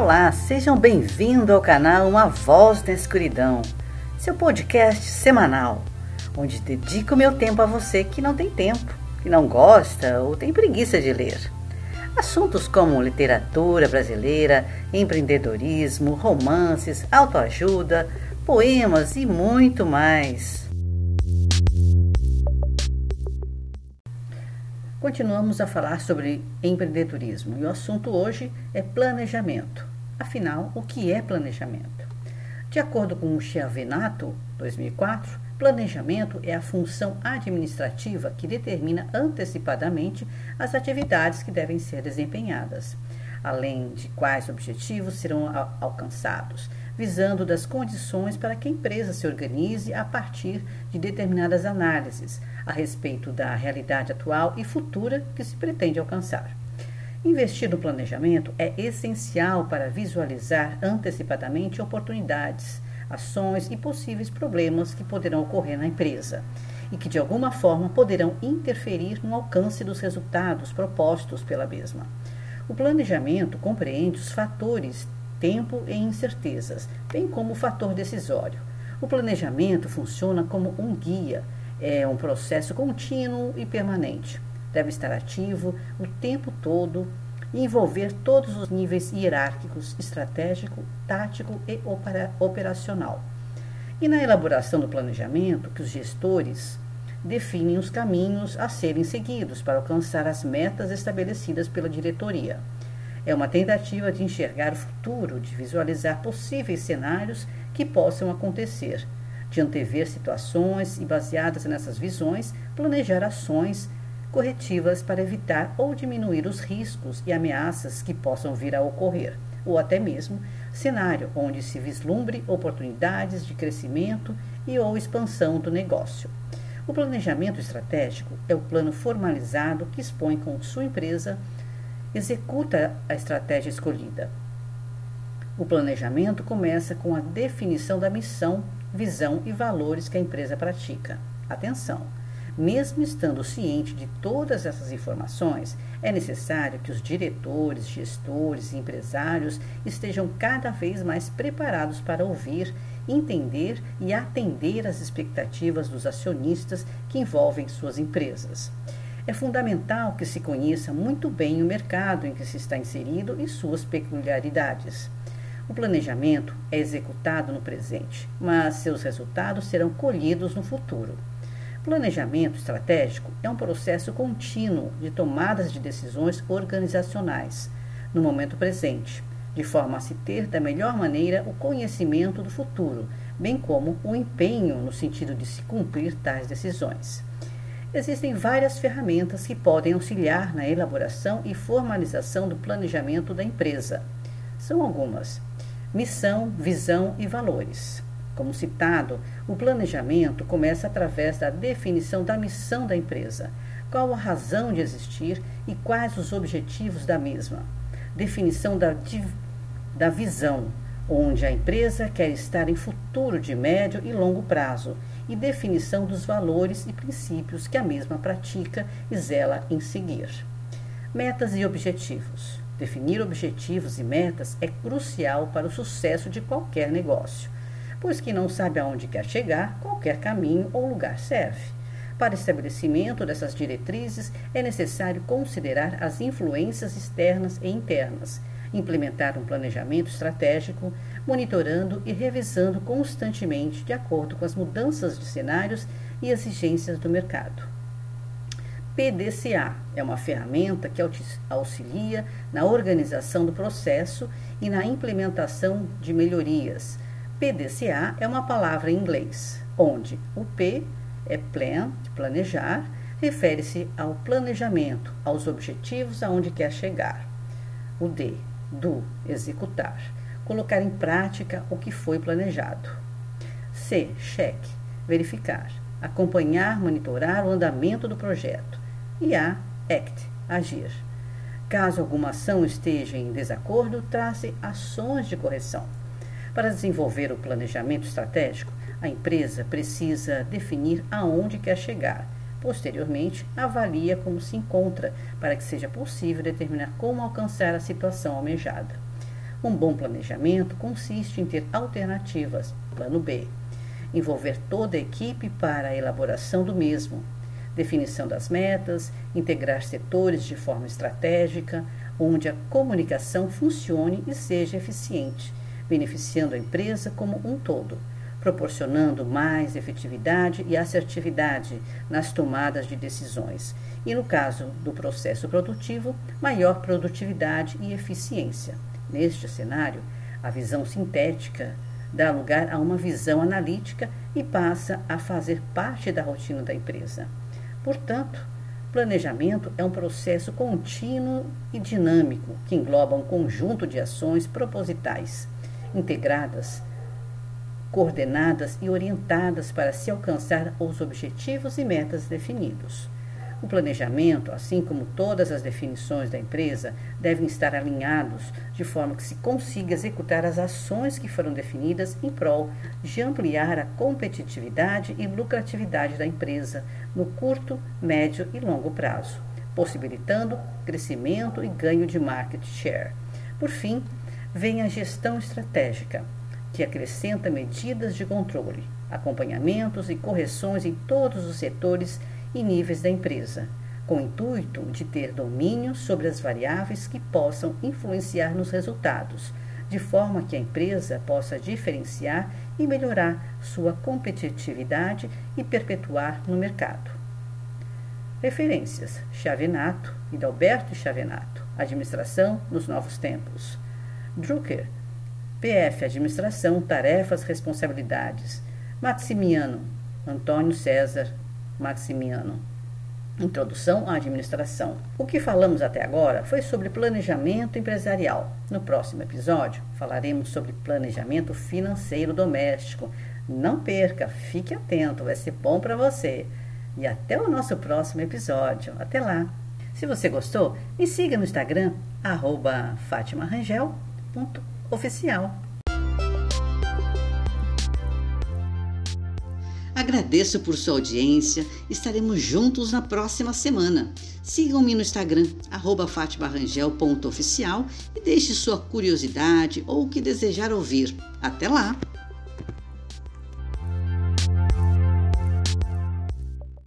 Olá, sejam bem-vindos ao canal Uma Voz na Escuridão, seu podcast semanal, onde dedico meu tempo a você que não tem tempo, que não gosta ou tem preguiça de ler. Assuntos como literatura brasileira, empreendedorismo, romances, autoajuda, poemas e muito mais. Continuamos a falar sobre empreendedorismo e o assunto hoje é planejamento. Afinal, o que é planejamento? De acordo com o Chiavenato, 2004, planejamento é a função administrativa que determina antecipadamente as atividades que devem ser desempenhadas, além de quais objetivos serão alcançados, visando das condições para que a empresa se organize a partir de determinadas análises a respeito da realidade atual e futura que se pretende alcançar. Investir no planejamento é essencial para visualizar antecipadamente oportunidades, ações e possíveis problemas que poderão ocorrer na empresa e que de alguma forma poderão interferir no alcance dos resultados propostos pela mesma. O planejamento compreende os fatores tempo e incertezas, bem como o fator decisório. O planejamento funciona como um guia, é um processo contínuo e permanente. Deve estar ativo o tempo todo e envolver todos os níveis hierárquicos, estratégico, tático e operacional. E na elaboração do planejamento, que os gestores definem os caminhos a serem seguidos para alcançar as metas estabelecidas pela diretoria. É uma tentativa de enxergar o futuro, de visualizar possíveis cenários que possam acontecer, de antever situações e, baseadas nessas visões, planejar ações corretivas para evitar ou diminuir os riscos e ameaças que possam vir a ocorrer, ou até mesmo cenário onde se vislumbre oportunidades de crescimento e ou expansão do negócio. O planejamento estratégico é o plano formalizado que expõe com sua empresa executa a estratégia escolhida. O planejamento começa com a definição da missão, visão e valores que a empresa pratica. Atenção! Mesmo estando ciente de todas essas informações, é necessário que os diretores, gestores e empresários estejam cada vez mais preparados para ouvir, entender e atender às expectativas dos acionistas que envolvem suas empresas. É fundamental que se conheça muito bem o mercado em que se está inserido e suas peculiaridades. O planejamento é executado no presente, mas seus resultados serão colhidos no futuro. Planejamento estratégico é um processo contínuo de tomadas de decisões organizacionais no momento presente, de forma a se ter da melhor maneira o conhecimento do futuro, bem como o empenho no sentido de se cumprir tais decisões. Existem várias ferramentas que podem auxiliar na elaboração e formalização do planejamento da empresa. São algumas: missão, visão e valores. Como citado, o planejamento começa através da definição da missão da empresa, qual a razão de existir e quais os objetivos da mesma. Definição da, da visão, onde a empresa quer estar em futuro de médio e longo prazo e definição dos valores e princípios que a mesma pratica e zela em seguir. Metas e objetivos. Definir objetivos e metas é crucial para o sucesso de qualquer negócio, pois quem não sabe aonde quer chegar, qualquer caminho ou lugar serve. Para estabelecimento dessas diretrizes, é necessário considerar as influências externas e internas, implementar um planejamento estratégico, monitorando e revisando constantemente de acordo com as mudanças de cenários e exigências do mercado. PDCA é uma ferramenta que auxilia na organização do processo e na implementação de melhorias. PDCA é uma palavra em inglês, onde o P é plan, planejar, refere-se ao planejamento, aos objetivos aonde quer chegar. O D do executar, colocar em prática o que foi planejado. C. Cheque, verificar, acompanhar, monitorar o andamento do projeto. E A. Act, agir. Caso alguma ação esteja em desacordo, trace ações de correção. Para desenvolver o planejamento estratégico, a empresa precisa definir aonde quer chegar Posteriormente, avalia como se encontra para que seja possível determinar como alcançar a situação almejada. Um bom planejamento consiste em ter alternativas, plano B, envolver toda a equipe para a elaboração do mesmo, definição das metas, integrar setores de forma estratégica, onde a comunicação funcione e seja eficiente, beneficiando a empresa como um todo, proporcionando mais efetividade e assertividade nas tomadas de decisões, e no caso do processo produtivo, maior produtividade e eficiência. Neste cenário, a visão sintética dá lugar a uma visão analítica e passa a fazer parte da rotina da empresa. Portanto, planejamento é um processo contínuo e dinâmico que engloba um conjunto de ações propositais, integradas, coordenadas e orientadas para se alcançar os objetivos e metas definidos. O planejamento, assim como todas as definições da empresa, devem estar alinhados de forma que se consiga executar as ações que foram definidas em prol de ampliar a competitividade e lucratividade da empresa no curto, médio e longo prazo, possibilitando crescimento e ganho de market share. Por fim, vem a gestão estratégica, que acrescenta medidas de controle, acompanhamentos e correções em todos os setores e níveis da empresa, com o intuito de ter domínio sobre as variáveis que possam influenciar nos resultados, de forma que a empresa possa diferenciar e melhorar sua competitividade e perpetuar no mercado. Referências: Chavenato, Hidalberto Chavenato, Administração nos Novos Tempos. Drucker, PF Administração, Tarefas, Responsabilidades. Maximiano, Antônio César Maximiano. Introdução à administração. O que falamos até agora foi sobre planejamento empresarial. No próximo episódio, falaremos sobre planejamento financeiro doméstico. Não perca, fique atento, vai ser bom para você. E até o nosso próximo episódio. Até lá! Se você gostou, me siga no Instagram, fatimarangel.oficial. Agradeço por sua audiência. Estaremos juntos na próxima semana. Sigam-me no Instagram, fatimarangel.oficial e deixe sua curiosidade ou o que desejar ouvir. Até lá!